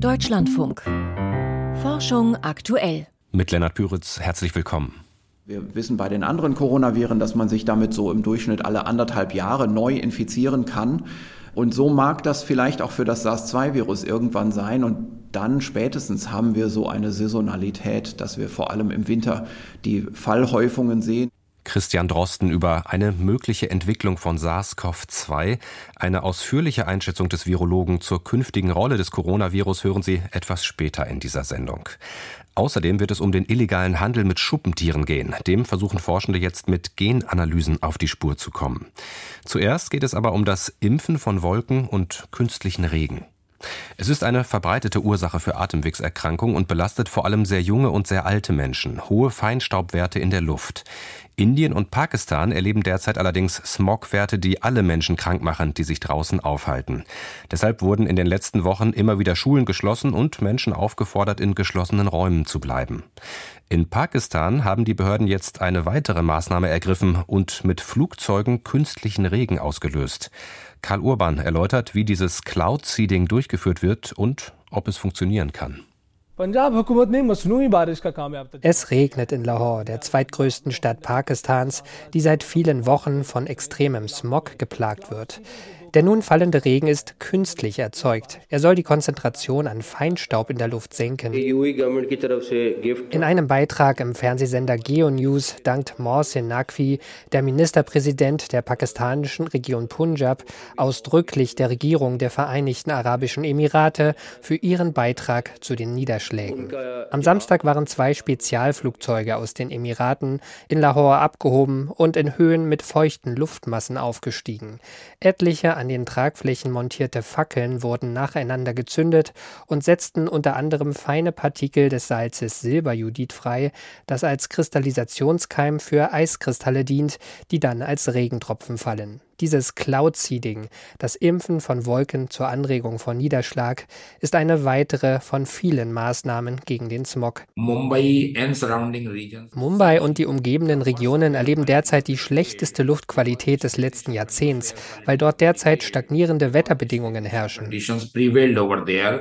Deutschlandfunk. Forschung aktuell. Mit Lennart Püritz, herzlich willkommen. Wir wissen bei den anderen Coronaviren, dass man sich damit so im Durchschnitt alle anderthalb Jahre neu infizieren kann. Und so mag das vielleicht auch für das SARS-2-Virus irgendwann sein. Und dann spätestens haben wir so eine Saisonalität, dass wir vor allem im Winter die Fallhäufungen sehen. Christian Drosten über eine mögliche Entwicklung von SARS-CoV-2. Eine ausführliche Einschätzung des Virologen zur künftigen Rolle des Coronavirus hören Sie etwas später in dieser Sendung. Außerdem wird es um den illegalen Handel mit Schuppentieren gehen. Dem versuchen Forschende jetzt mit Genanalysen auf die Spur zu kommen. Zuerst geht es aber um das Impfen von Wolken und künstlichen Regen. Es ist eine verbreitete Ursache für Atemwegserkrankungen und belastet vor allem sehr junge und sehr alte Menschen. Hohe Feinstaubwerte in der Luft. Indien und Pakistan erleben derzeit allerdings Smogwerte, die alle Menschen krank machen, die sich draußen aufhalten. Deshalb wurden in den letzten Wochen immer wieder Schulen geschlossen und Menschen aufgefordert, in geschlossenen Räumen zu bleiben. In Pakistan haben die Behörden jetzt eine weitere Maßnahme ergriffen und mit Flugzeugen künstlichen Regen ausgelöst. Karl Urban erläutert, wie dieses Cloud Seeding durchgeführt wird und ob es funktionieren kann. Es regnet in Lahore, der zweitgrößten Stadt Pakistans, die seit vielen Wochen von extremem Smog geplagt wird. Der nun fallende Regen ist künstlich erzeugt. Er soll die Konzentration an Feinstaub in der Luft senken. In einem Beitrag im Fernsehsender GeoNews dankt Mohsin Naqvi, der Ministerpräsident der pakistanischen Region Punjab, ausdrücklich der Regierung der Vereinigten Arabischen Emirate für ihren Beitrag zu den Niederschlägen. Am Samstag waren zwei Spezialflugzeuge aus den Emiraten in Lahore abgehoben und in Höhen mit feuchten Luftmassen aufgestiegen. Etliche an den Tragflächen montierte Fackeln wurden nacheinander gezündet und setzten unter anderem feine Partikel des Salzes Silberjudit frei, das als Kristallisationskeim für Eiskristalle dient, die dann als Regentropfen fallen. Dieses Cloud Seeding, das Impfen von Wolken zur Anregung von Niederschlag, ist eine weitere von vielen Maßnahmen gegen den Smog. Mumbai und die umgebenden Regionen erleben derzeit die schlechteste Luftqualität des letzten Jahrzehnts, weil dort derzeit stagnierende Wetterbedingungen herrschen.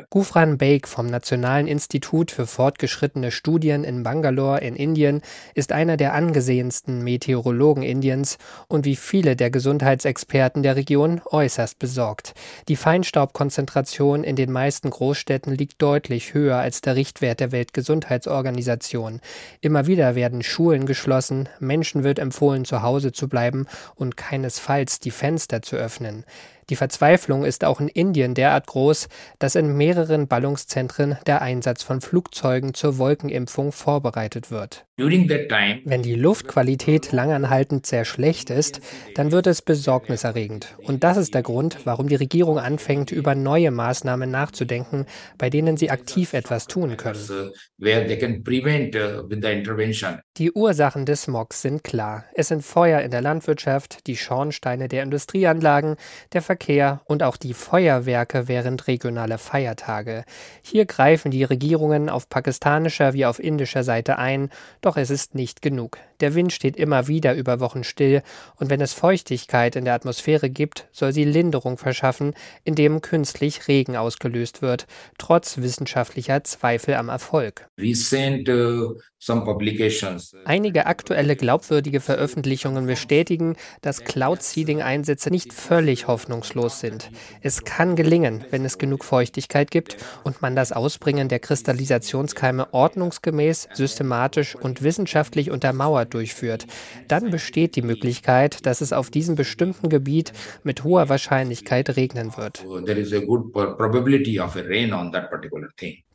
Gufran Baig vom Nationalen Institut für fortgeschrittene Studien in Bangalore in Indien ist einer der angesehensten Meteorologen Indiens und wie viele der Gesundheits Gesundheitsexperten der Region äußerst besorgt. Die Feinstaubkonzentration in den meisten Großstädten liegt deutlich höher als der Richtwert der Weltgesundheitsorganisation. Immer wieder werden Schulen geschlossen, Menschen wird empfohlen, zu Hause zu bleiben und keinesfalls die Fenster zu öffnen. Die Verzweiflung ist auch in Indien derart groß, dass in mehreren Ballungszentren der Einsatz von Flugzeugen zur Wolkenimpfung vorbereitet wird. Wenn die Luftqualität langanhaltend sehr schlecht ist, dann wird es besorgniserregend. Und das ist der Grund, warum die Regierung anfängt, über neue Maßnahmen nachzudenken, bei denen sie aktiv etwas tun können. Uh, uh, die Ursachen des Smogs sind klar. Es sind Feuer in der Landwirtschaft, die Schornsteine der Industrieanlagen, der Verkehr und auch die Feuerwerke während regionaler Feiertage. Hier greifen die Regierungen auf pakistanischer wie auf indischer Seite ein, doch es ist nicht genug. Der Wind steht immer wieder über Wochen still, und wenn es Feuchtigkeit in der Atmosphäre gibt, soll sie Linderung verschaffen, indem künstlich Regen ausgelöst wird, trotz wissenschaftlicher Zweifel am Erfolg. Recent, uh, Einige aktuelle glaubwürdige Veröffentlichungen bestätigen, dass Cloud-Seeding-Einsätze nicht völlig hoffnungslos sind. Es kann gelingen, wenn es genug Feuchtigkeit gibt und man das Ausbringen der Kristallisationskeime ordnungsgemäß, systematisch und wissenschaftlich untermauert durchführt. Dann besteht die Möglichkeit, dass es auf diesem bestimmten Gebiet mit hoher Wahrscheinlichkeit regnen wird.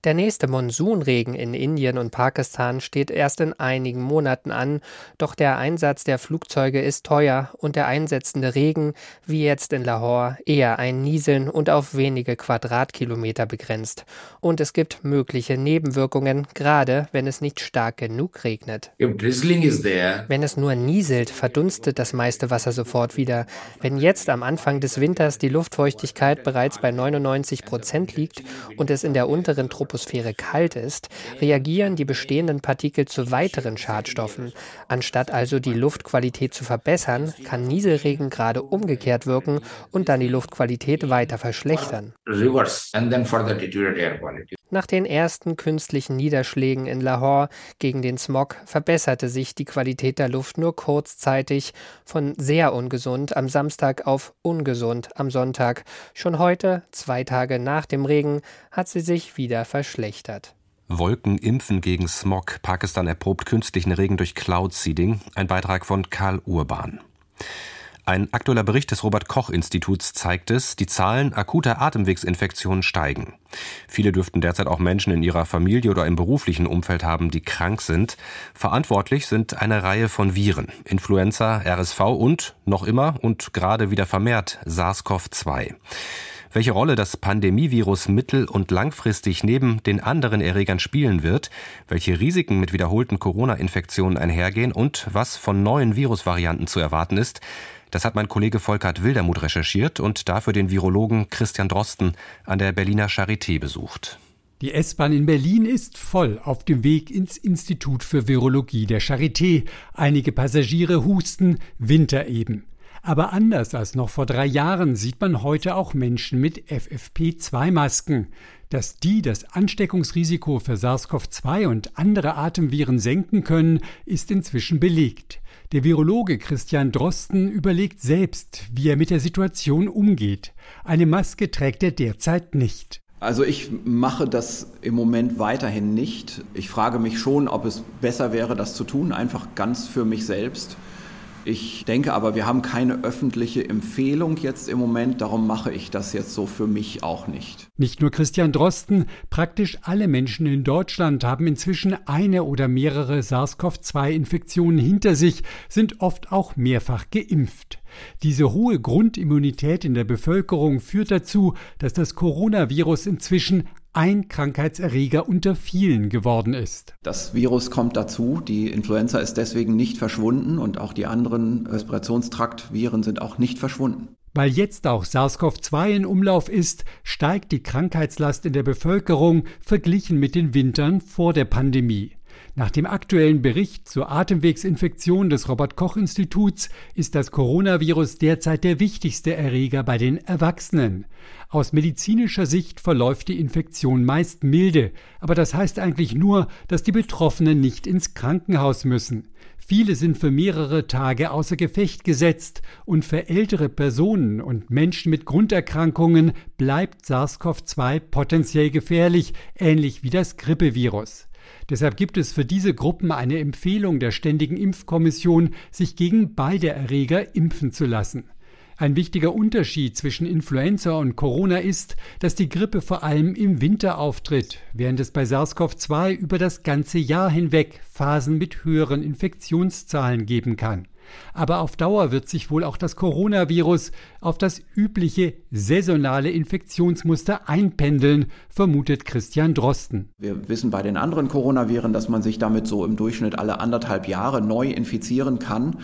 Der nächste Monsunregen in Indien und Pakistan steht erst in einigen Monaten an, doch der Einsatz der Flugzeuge ist teuer und der einsetzende Regen, wie jetzt in Lahore, eher ein Nieseln und auf wenige Quadratkilometer begrenzt. Und es gibt mögliche Nebenwirkungen, gerade wenn es nicht stark genug regnet. Wenn es nur nieselt, verdunstet das meiste Wasser sofort wieder. Wenn jetzt am Anfang des Winters die Luftfeuchtigkeit bereits bei 99 Prozent liegt und es in der unteren Truppe Atmosphäre kalt ist, reagieren die bestehenden Partikel zu weiteren Schadstoffen. Anstatt also die Luftqualität zu verbessern, kann Nieselregen gerade umgekehrt wirken und dann die Luftqualität weiter verschlechtern. Nach den ersten künstlichen Niederschlägen in Lahore gegen den Smog verbesserte sich die Qualität der Luft nur kurzzeitig von sehr ungesund am Samstag auf ungesund am Sonntag. Schon heute, zwei Tage nach dem Regen, hat sie sich wieder verschlechtert. Wolken impfen gegen Smog. Pakistan erprobt künstlichen Regen durch Cloud Seeding. Ein Beitrag von Karl Urban. Ein aktueller Bericht des Robert Koch Instituts zeigt es, die Zahlen akuter Atemwegsinfektionen steigen. Viele dürften derzeit auch Menschen in ihrer Familie oder im beruflichen Umfeld haben, die krank sind. Verantwortlich sind eine Reihe von Viren, Influenza, RSV und noch immer und gerade wieder vermehrt SARS-CoV-2. Welche Rolle das Pandemievirus mittel- und langfristig neben den anderen Erregern spielen wird, welche Risiken mit wiederholten Corona-Infektionen einhergehen und was von neuen Virusvarianten zu erwarten ist, das hat mein Kollege Volkert Wildermuth recherchiert und dafür den Virologen Christian Drosten an der Berliner Charité besucht. Die S-Bahn in Berlin ist voll auf dem Weg ins Institut für Virologie der Charité. Einige Passagiere husten, Winter eben. Aber anders als noch vor drei Jahren sieht man heute auch Menschen mit FFP2-Masken. Dass die das Ansteckungsrisiko für SARS-CoV-2 und andere Atemviren senken können, ist inzwischen belegt. Der Virologe Christian Drosten überlegt selbst, wie er mit der Situation umgeht. Eine Maske trägt er derzeit nicht. Also ich mache das im Moment weiterhin nicht. Ich frage mich schon, ob es besser wäre, das zu tun, einfach ganz für mich selbst. Ich denke aber, wir haben keine öffentliche Empfehlung jetzt im Moment, darum mache ich das jetzt so für mich auch nicht. Nicht nur Christian Drosten, praktisch alle Menschen in Deutschland haben inzwischen eine oder mehrere SARS-CoV-2-Infektionen hinter sich, sind oft auch mehrfach geimpft. Diese hohe Grundimmunität in der Bevölkerung führt dazu, dass das Coronavirus inzwischen ein Krankheitserreger unter vielen geworden ist. Das Virus kommt dazu. Die Influenza ist deswegen nicht verschwunden und auch die anderen Respirationstraktviren sind auch nicht verschwunden. Weil jetzt auch SARS-CoV-2 in Umlauf ist, steigt die Krankheitslast in der Bevölkerung verglichen mit den Wintern vor der Pandemie. Nach dem aktuellen Bericht zur Atemwegsinfektion des Robert Koch Instituts ist das Coronavirus derzeit der wichtigste Erreger bei den Erwachsenen. Aus medizinischer Sicht verläuft die Infektion meist milde, aber das heißt eigentlich nur, dass die Betroffenen nicht ins Krankenhaus müssen. Viele sind für mehrere Tage außer Gefecht gesetzt und für ältere Personen und Menschen mit Grunderkrankungen bleibt SARS-CoV-2 potenziell gefährlich, ähnlich wie das Grippevirus. Deshalb gibt es für diese Gruppen eine Empfehlung der Ständigen Impfkommission, sich gegen beide Erreger impfen zu lassen. Ein wichtiger Unterschied zwischen Influenza und Corona ist, dass die Grippe vor allem im Winter auftritt, während es bei SARS-CoV-2 über das ganze Jahr hinweg Phasen mit höheren Infektionszahlen geben kann. Aber auf Dauer wird sich wohl auch das Coronavirus auf das übliche saisonale Infektionsmuster einpendeln, vermutet Christian Drosten. Wir wissen bei den anderen Coronaviren, dass man sich damit so im Durchschnitt alle anderthalb Jahre neu infizieren kann.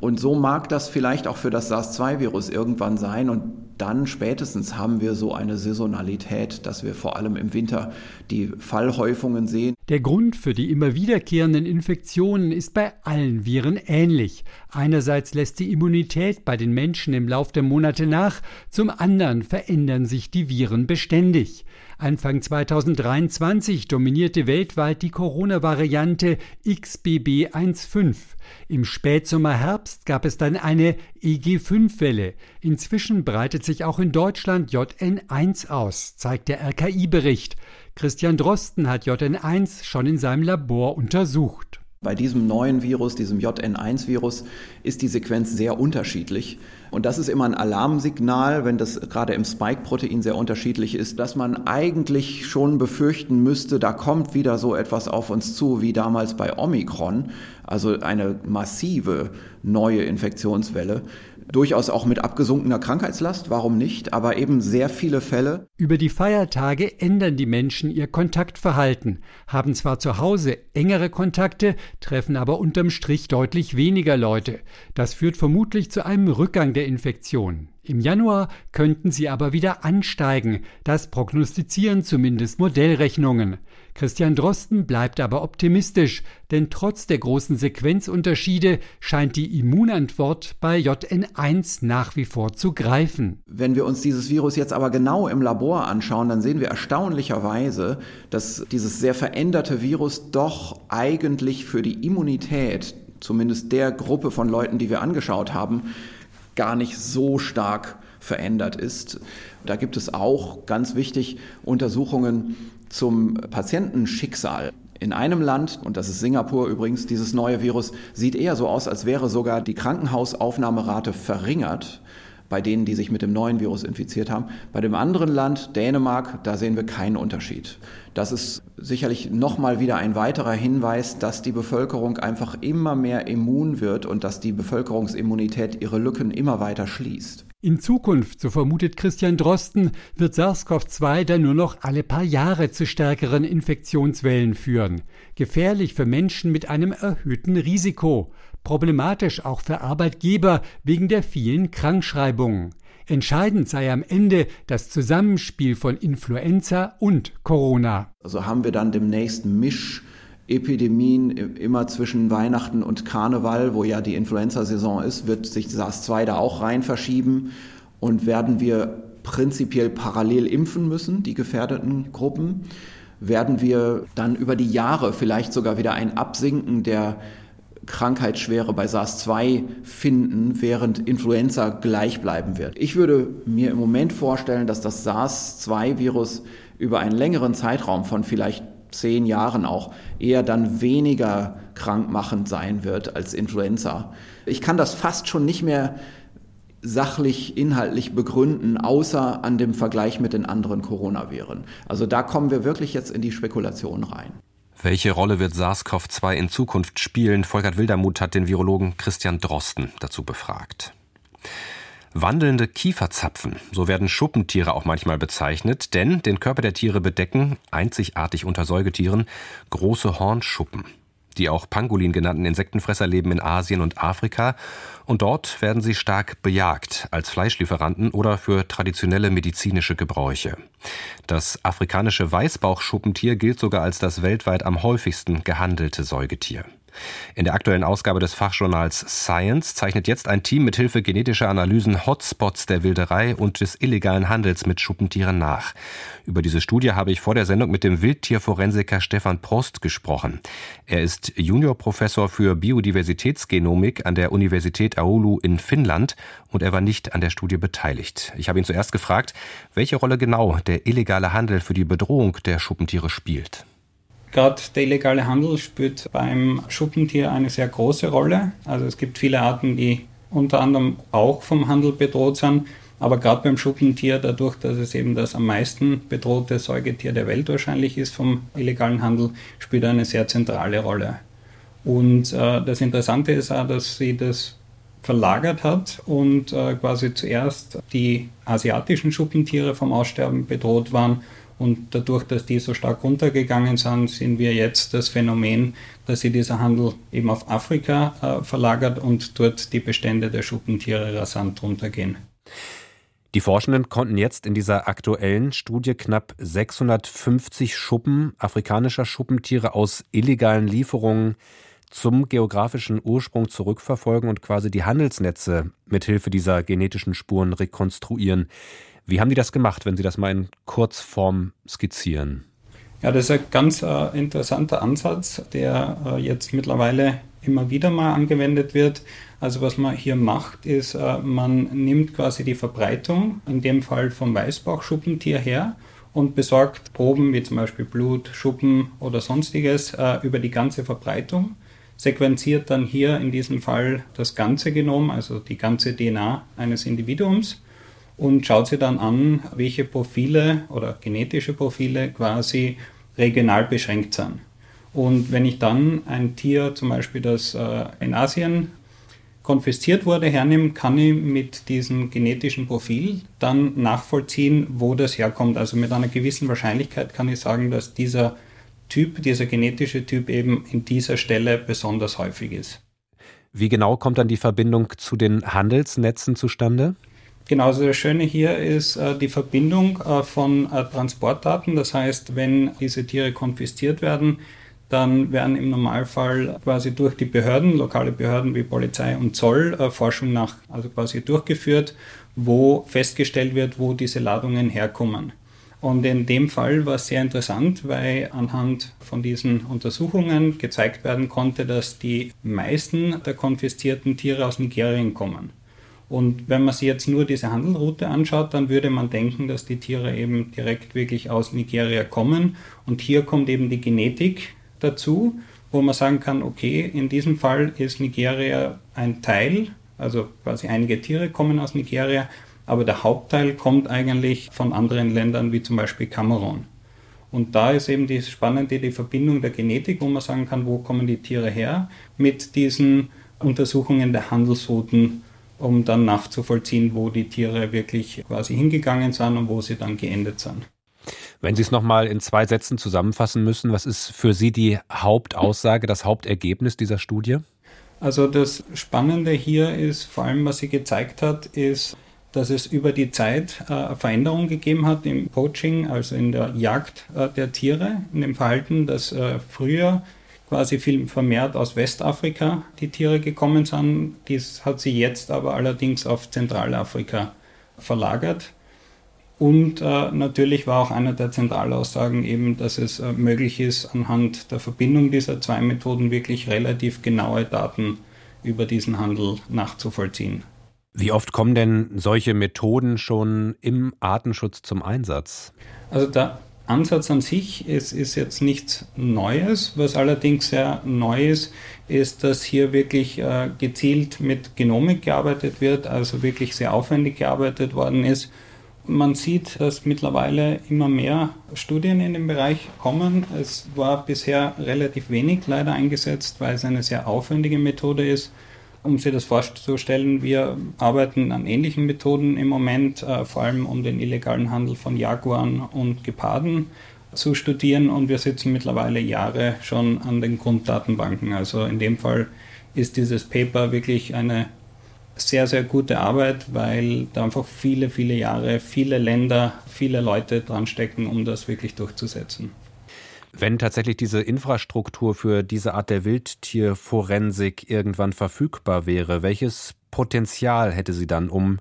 Und so mag das vielleicht auch für das SARS-2-Virus irgendwann sein. Und dann spätestens haben wir so eine Saisonalität, dass wir vor allem im Winter die Fallhäufungen sehen. Der Grund für die immer wiederkehrenden Infektionen ist bei allen Viren ähnlich. Einerseits lässt die Immunität bei den Menschen im Lauf der Monate nach, zum anderen verändern sich die Viren beständig. Anfang 2023 dominierte weltweit die Corona-Variante XBB1.5. Im Spätsommer-Herbst gab es dann eine EG5-Welle. Inzwischen breitet sich auch in Deutschland JN1 aus, zeigt der RKI-Bericht. Christian Drosten hat JN1 schon in seinem Labor untersucht. Bei diesem neuen Virus, diesem JN1-Virus, ist die Sequenz sehr unterschiedlich. Und das ist immer ein Alarmsignal, wenn das gerade im Spike-Protein sehr unterschiedlich ist, dass man eigentlich schon befürchten müsste, da kommt wieder so etwas auf uns zu wie damals bei Omikron, also eine massive neue Infektionswelle durchaus auch mit abgesunkener Krankheitslast, warum nicht, aber eben sehr viele Fälle. Über die Feiertage ändern die Menschen ihr Kontaktverhalten, haben zwar zu Hause engere Kontakte, treffen aber unterm Strich deutlich weniger Leute. Das führt vermutlich zu einem Rückgang der Infektion. Im Januar könnten sie aber wieder ansteigen, das prognostizieren zumindest Modellrechnungen. Christian Drosten bleibt aber optimistisch, denn trotz der großen Sequenzunterschiede scheint die Immunantwort bei JN1 nach wie vor zu greifen. Wenn wir uns dieses Virus jetzt aber genau im Labor anschauen, dann sehen wir erstaunlicherweise, dass dieses sehr veränderte Virus doch eigentlich für die Immunität, zumindest der Gruppe von Leuten, die wir angeschaut haben, gar nicht so stark verändert ist. Da gibt es auch ganz wichtig Untersuchungen zum Patientenschicksal. In einem Land, und das ist Singapur übrigens, dieses neue Virus sieht eher so aus, als wäre sogar die Krankenhausaufnahmerate verringert bei denen, die sich mit dem neuen Virus infiziert haben. Bei dem anderen Land, Dänemark, da sehen wir keinen Unterschied. Das ist sicherlich nochmal wieder ein weiterer Hinweis, dass die Bevölkerung einfach immer mehr immun wird und dass die Bevölkerungsimmunität ihre Lücken immer weiter schließt. In Zukunft, so vermutet Christian Drosten, wird SARS-CoV-2 dann nur noch alle paar Jahre zu stärkeren Infektionswellen führen. Gefährlich für Menschen mit einem erhöhten Risiko problematisch auch für Arbeitgeber wegen der vielen Krankschreibungen. Entscheidend sei am Ende das Zusammenspiel von Influenza und Corona. Also haben wir dann demnächst Mischepidemien immer zwischen Weihnachten und Karneval, wo ja die Influenza-Saison ist, wird sich SARS-2 da auch rein verschieben und werden wir prinzipiell parallel impfen müssen, die gefährdeten Gruppen, werden wir dann über die Jahre vielleicht sogar wieder ein Absinken der Krankheitsschwere bei SARS-2 finden, während Influenza gleich bleiben wird. Ich würde mir im Moment vorstellen, dass das SARS-2-Virus über einen längeren Zeitraum von vielleicht zehn Jahren auch eher dann weniger krankmachend sein wird als Influenza. Ich kann das fast schon nicht mehr sachlich, inhaltlich begründen, außer an dem Vergleich mit den anderen Coronaviren. Also da kommen wir wirklich jetzt in die Spekulation rein. Welche Rolle wird SARS-CoV-2 in Zukunft spielen? Volkert Wildermuth hat den Virologen Christian Drosten dazu befragt. Wandelnde Kieferzapfen, so werden Schuppentiere auch manchmal bezeichnet, denn den Körper der Tiere bedecken, einzigartig unter Säugetieren, große Hornschuppen. Die auch Pangolin genannten Insektenfresser leben in Asien und Afrika und dort werden sie stark bejagt als Fleischlieferanten oder für traditionelle medizinische Gebräuche. Das afrikanische Weißbauchschuppentier gilt sogar als das weltweit am häufigsten gehandelte Säugetier. In der aktuellen Ausgabe des Fachjournals Science zeichnet jetzt ein Team mit Hilfe genetischer Analysen Hotspots der Wilderei und des illegalen Handels mit Schuppentieren nach. Über diese Studie habe ich vor der Sendung mit dem Wildtierforensiker Stefan Prost gesprochen. Er ist Juniorprofessor für Biodiversitätsgenomik an der Universität Oulu in Finnland und er war nicht an der Studie beteiligt. Ich habe ihn zuerst gefragt, welche Rolle genau der illegale Handel für die Bedrohung der Schuppentiere spielt. Gerade der illegale Handel spielt beim Schuppentier eine sehr große Rolle. Also es gibt viele Arten, die unter anderem auch vom Handel bedroht sind. Aber gerade beim Schuppentier, dadurch, dass es eben das am meisten bedrohte Säugetier der Welt wahrscheinlich ist vom illegalen Handel, spielt eine sehr zentrale Rolle. Und äh, das Interessante ist auch, dass sie das verlagert hat und äh, quasi zuerst die asiatischen Schuppentiere vom Aussterben bedroht waren und dadurch, dass die so stark runtergegangen sind, sehen wir jetzt das Phänomen, dass sich dieser Handel eben auf Afrika äh, verlagert und dort die Bestände der Schuppentiere rasant runtergehen. Die Forschenden konnten jetzt in dieser aktuellen Studie knapp 650 Schuppen afrikanischer Schuppentiere aus illegalen Lieferungen zum geografischen Ursprung zurückverfolgen und quasi die Handelsnetze mithilfe dieser genetischen Spuren rekonstruieren. Wie haben die das gemacht, wenn Sie das mal in Kurzform skizzieren? Ja, das ist ein ganz äh, interessanter Ansatz, der äh, jetzt mittlerweile immer wieder mal angewendet wird. Also was man hier macht, ist, äh, man nimmt quasi die Verbreitung, in dem Fall vom Weißbauchschuppentier her, und besorgt Proben wie zum Beispiel Blut, Schuppen oder sonstiges äh, über die ganze Verbreitung, sequenziert dann hier in diesem Fall das ganze Genom, also die ganze DNA eines Individuums und schaut sich dann an, welche Profile oder genetische Profile quasi regional beschränkt sind. Und wenn ich dann ein Tier, zum Beispiel das äh, in Asien konfisziert wurde, hernehme, kann ich mit diesem genetischen Profil dann nachvollziehen, wo das herkommt. Also mit einer gewissen Wahrscheinlichkeit kann ich sagen, dass dieser Typ, dieser genetische Typ eben in dieser Stelle besonders häufig ist. Wie genau kommt dann die Verbindung zu den Handelsnetzen zustande? Genau, also das Schöne hier ist äh, die Verbindung äh, von äh, Transportdaten. Das heißt, wenn diese Tiere konfisziert werden, dann werden im Normalfall quasi durch die Behörden, lokale Behörden wie Polizei und Zoll, äh, Forschung nach, also quasi durchgeführt, wo festgestellt wird, wo diese Ladungen herkommen. Und in dem Fall war es sehr interessant, weil anhand von diesen Untersuchungen gezeigt werden konnte, dass die meisten der konfiszierten Tiere aus Nigerien kommen. Und wenn man sich jetzt nur diese Handelroute anschaut, dann würde man denken, dass die Tiere eben direkt wirklich aus Nigeria kommen. Und hier kommt eben die Genetik dazu, wo man sagen kann, okay, in diesem Fall ist Nigeria ein Teil, also quasi einige Tiere kommen aus Nigeria, aber der Hauptteil kommt eigentlich von anderen Ländern wie zum Beispiel Kamerun. Und da ist eben die spannende die Verbindung der Genetik, wo man sagen kann, wo kommen die Tiere her, mit diesen Untersuchungen der Handelsrouten, um dann nachzuvollziehen, wo die Tiere wirklich quasi hingegangen sind und wo sie dann geendet sind. Wenn Sie es nochmal in zwei Sätzen zusammenfassen müssen, was ist für Sie die Hauptaussage, das Hauptergebnis dieser Studie? Also das Spannende hier ist, vor allem was sie gezeigt hat, ist, dass es über die Zeit äh, Veränderungen gegeben hat im Poaching, also in der Jagd äh, der Tiere, in dem Verhalten, dass äh, früher quasi viel vermehrt aus Westafrika die Tiere gekommen sind. Dies hat sie jetzt aber allerdings auf Zentralafrika verlagert. Und äh, natürlich war auch eine der Zentralaussagen eben, dass es äh, möglich ist, anhand der Verbindung dieser zwei Methoden wirklich relativ genaue Daten über diesen Handel nachzuvollziehen. Wie oft kommen denn solche Methoden schon im Artenschutz zum Einsatz? Also der Ansatz an sich ist, ist jetzt nichts Neues. Was allerdings sehr neu ist, ist, dass hier wirklich äh, gezielt mit Genomik gearbeitet wird, also wirklich sehr aufwendig gearbeitet worden ist. Man sieht, dass mittlerweile immer mehr Studien in dem Bereich kommen. Es war bisher relativ wenig leider eingesetzt, weil es eine sehr aufwendige Methode ist um sich das vorzustellen, wir arbeiten an ähnlichen Methoden im Moment, äh, vor allem um den illegalen Handel von Jaguaren und Geparden zu studieren und wir sitzen mittlerweile Jahre schon an den Grunddatenbanken. Also in dem Fall ist dieses Paper wirklich eine sehr, sehr gute Arbeit, weil da einfach viele, viele Jahre, viele Länder, viele Leute dran stecken, um das wirklich durchzusetzen. Wenn tatsächlich diese Infrastruktur für diese Art der Wildtierforensik irgendwann verfügbar wäre, welches Potenzial hätte sie dann, um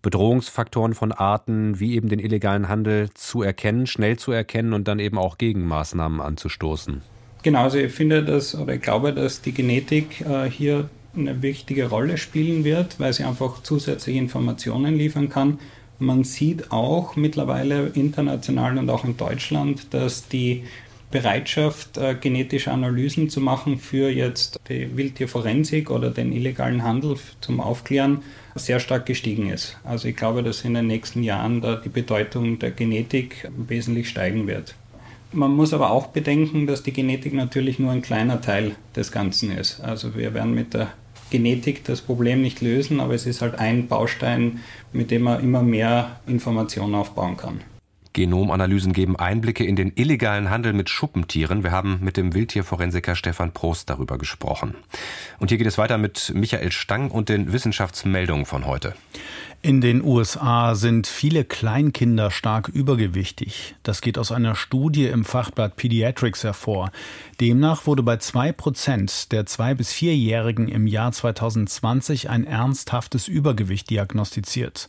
Bedrohungsfaktoren von Arten wie eben den illegalen Handel zu erkennen, schnell zu erkennen und dann eben auch Gegenmaßnahmen anzustoßen? Genau, also ich finde das oder ich glaube, dass die Genetik äh, hier eine wichtige Rolle spielen wird, weil sie einfach zusätzliche Informationen liefern kann. Man sieht auch mittlerweile international und auch in Deutschland, dass die Bereitschaft, äh, genetische Analysen zu machen für jetzt die Wildtierforensik oder den illegalen Handel zum Aufklären sehr stark gestiegen ist. Also ich glaube, dass in den nächsten Jahren da die Bedeutung der Genetik wesentlich steigen wird. Man muss aber auch bedenken, dass die Genetik natürlich nur ein kleiner Teil des Ganzen ist. Also wir werden mit der Genetik das Problem nicht lösen, aber es ist halt ein Baustein, mit dem man immer mehr Informationen aufbauen kann. Genomanalysen geben Einblicke in den illegalen Handel mit Schuppentieren. Wir haben mit dem Wildtierforensiker Stefan Prost darüber gesprochen. Und hier geht es weiter mit Michael Stang und den Wissenschaftsmeldungen von heute. In den USA sind viele Kleinkinder stark übergewichtig. Das geht aus einer Studie im Fachblatt Pediatrics hervor. Demnach wurde bei zwei Prozent der zwei bis vierjährigen im Jahr 2020 ein ernsthaftes Übergewicht diagnostiziert.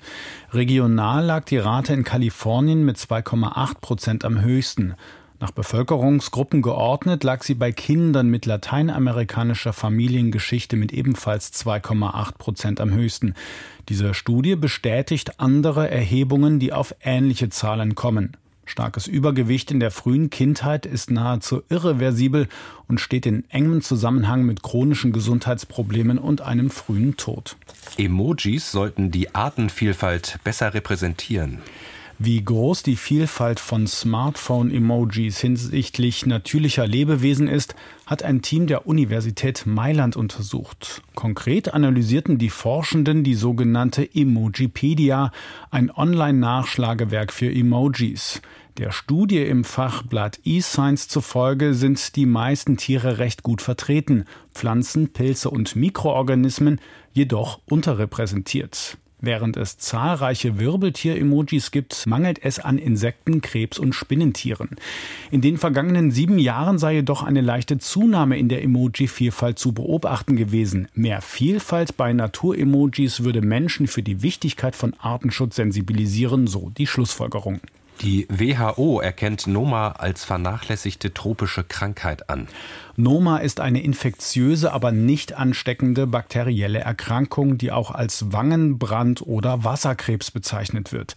Regional lag die Rate in Kalifornien mit 2,8 Prozent am höchsten. Nach Bevölkerungsgruppen geordnet lag sie bei Kindern mit lateinamerikanischer Familiengeschichte mit ebenfalls 2,8 Prozent am höchsten. Diese Studie bestätigt andere Erhebungen, die auf ähnliche Zahlen kommen. Starkes Übergewicht in der frühen Kindheit ist nahezu irreversibel und steht in engem Zusammenhang mit chronischen Gesundheitsproblemen und einem frühen Tod. Emojis sollten die Artenvielfalt besser repräsentieren. Wie groß die Vielfalt von Smartphone-Emojis hinsichtlich natürlicher Lebewesen ist, hat ein Team der Universität Mailand untersucht. Konkret analysierten die Forschenden die sogenannte Emojipedia, ein Online-Nachschlagewerk für Emojis. Der Studie im Fachblatt eScience zufolge sind die meisten Tiere recht gut vertreten, Pflanzen, Pilze und Mikroorganismen jedoch unterrepräsentiert. Während es zahlreiche Wirbeltier-Emojis gibt, mangelt es an Insekten, Krebs und Spinnentieren. In den vergangenen sieben Jahren sei jedoch eine leichte Zunahme in der Emoji-Vielfalt zu beobachten gewesen. Mehr Vielfalt bei Natur-Emojis würde Menschen für die Wichtigkeit von Artenschutz sensibilisieren, so die Schlussfolgerung. Die WHO erkennt Noma als vernachlässigte tropische Krankheit an. Noma ist eine infektiöse, aber nicht ansteckende bakterielle Erkrankung, die auch als Wangenbrand oder Wasserkrebs bezeichnet wird.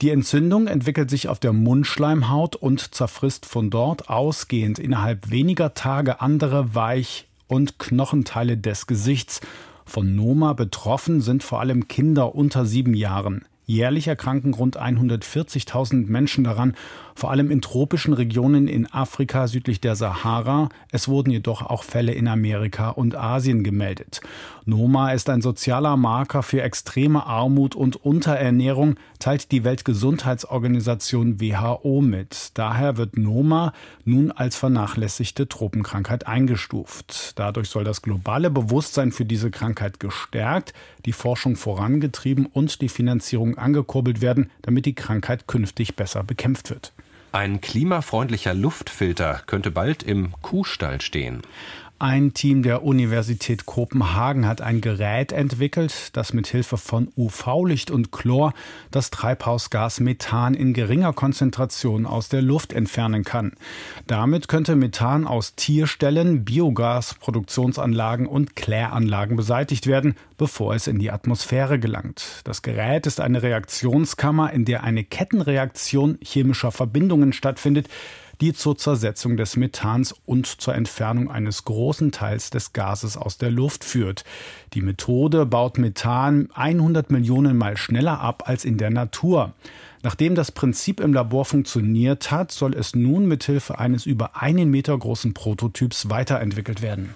Die Entzündung entwickelt sich auf der Mundschleimhaut und zerfrisst von dort ausgehend innerhalb weniger Tage andere Weich- und Knochenteile des Gesichts. Von Noma betroffen sind vor allem Kinder unter sieben Jahren. Jährlich erkranken rund 140.000 Menschen daran, vor allem in tropischen Regionen in Afrika südlich der Sahara. Es wurden jedoch auch Fälle in Amerika und Asien gemeldet. Noma ist ein sozialer Marker für extreme Armut und Unterernährung, teilt die Weltgesundheitsorganisation WHO mit. Daher wird Noma nun als vernachlässigte Tropenkrankheit eingestuft. Dadurch soll das globale Bewusstsein für diese Krankheit gestärkt, die Forschung vorangetrieben und die Finanzierung angekurbelt werden, damit die Krankheit künftig besser bekämpft wird. Ein klimafreundlicher Luftfilter könnte bald im Kuhstall stehen. Ein Team der Universität Kopenhagen hat ein Gerät entwickelt, das mit Hilfe von UV-Licht und Chlor das Treibhausgas Methan in geringer Konzentration aus der Luft entfernen kann. Damit könnte Methan aus Tierstellen, Biogasproduktionsanlagen und Kläranlagen beseitigt werden, bevor es in die Atmosphäre gelangt. Das Gerät ist eine Reaktionskammer, in der eine Kettenreaktion chemischer Verbindungen stattfindet, die zur Zersetzung des Methans und zur Entfernung eines großen Teils des Gases aus der Luft führt. Die Methode baut Methan 100 Millionen Mal schneller ab als in der Natur. Nachdem das Prinzip im Labor funktioniert hat, soll es nun mithilfe eines über einen Meter großen Prototyps weiterentwickelt werden.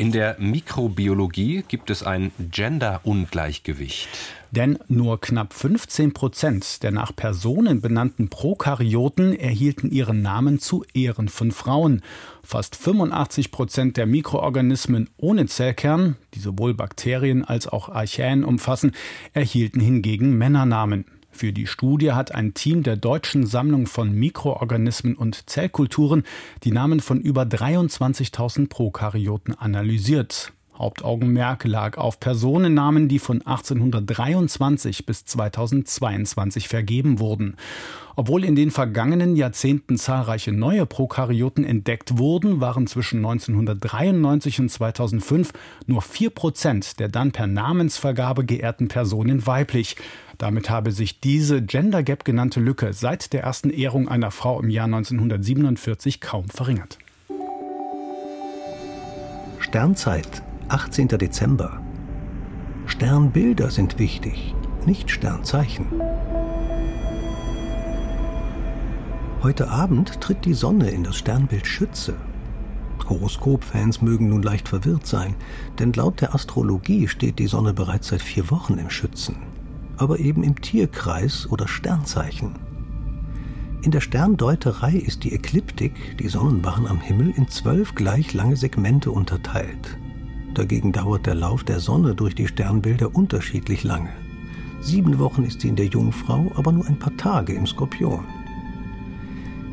In der Mikrobiologie gibt es ein Gender-Ungleichgewicht. Denn nur knapp 15 Prozent der nach Personen benannten Prokaryoten erhielten ihren Namen zu Ehren von Frauen. Fast 85 Prozent der Mikroorganismen ohne Zellkern, die sowohl Bakterien als auch Archäen umfassen, erhielten hingegen Männernamen. Für die Studie hat ein Team der Deutschen Sammlung von Mikroorganismen und Zellkulturen die Namen von über 23.000 Prokaryoten analysiert. Hauptaugenmerk lag auf Personennamen, die von 1823 bis 2022 vergeben wurden. Obwohl in den vergangenen Jahrzehnten zahlreiche neue Prokaryoten entdeckt wurden, waren zwischen 1993 und 2005 nur 4 Prozent der dann per Namensvergabe geehrten Personen weiblich. Damit habe sich diese Gender Gap genannte Lücke seit der ersten Ehrung einer Frau im Jahr 1947 kaum verringert. Sternzeit, 18. Dezember. Sternbilder sind wichtig, nicht Sternzeichen. Heute Abend tritt die Sonne in das Sternbild Schütze. Horoskopfans mögen nun leicht verwirrt sein, denn laut der Astrologie steht die Sonne bereits seit vier Wochen im Schützen, aber eben im Tierkreis oder Sternzeichen. In der Sterndeuterei ist die Ekliptik, die Sonnenbahn am Himmel, in zwölf gleich lange Segmente unterteilt. Dagegen dauert der Lauf der Sonne durch die Sternbilder unterschiedlich lange. Sieben Wochen ist sie in der Jungfrau, aber nur ein paar Tage im Skorpion.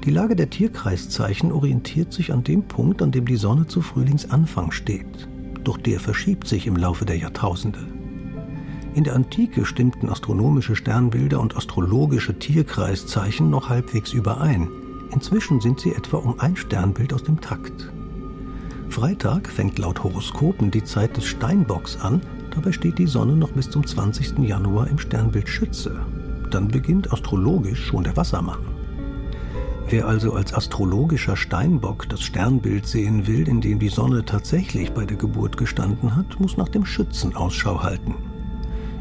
Die Lage der Tierkreiszeichen orientiert sich an dem Punkt, an dem die Sonne zu Frühlingsanfang steht. Doch der verschiebt sich im Laufe der Jahrtausende. In der Antike stimmten astronomische Sternbilder und astrologische Tierkreiszeichen noch halbwegs überein. Inzwischen sind sie etwa um ein Sternbild aus dem Takt. Freitag fängt laut Horoskopen die Zeit des Steinbocks an, dabei steht die Sonne noch bis zum 20. Januar im Sternbild Schütze. Dann beginnt astrologisch schon der Wassermann. Wer also als astrologischer Steinbock das Sternbild sehen will, in dem die Sonne tatsächlich bei der Geburt gestanden hat, muss nach dem Schützen Ausschau halten.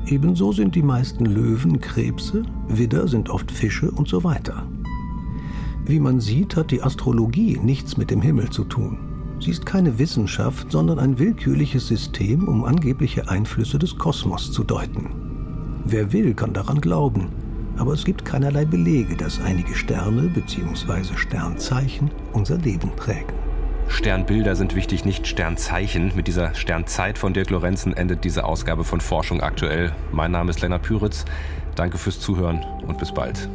Ebenso sind die meisten Löwen Krebse, Widder sind oft Fische und so weiter. Wie man sieht, hat die Astrologie nichts mit dem Himmel zu tun. Sie ist keine Wissenschaft, sondern ein willkürliches System, um angebliche Einflüsse des Kosmos zu deuten. Wer will, kann daran glauben, aber es gibt keinerlei Belege, dass einige Sterne bzw. Sternzeichen unser Leben prägen. Sternbilder sind wichtig, nicht Sternzeichen. Mit dieser Sternzeit von Dirk Lorenzen endet diese Ausgabe von Forschung aktuell. Mein Name ist Lennart Püritz. Danke fürs Zuhören und bis bald.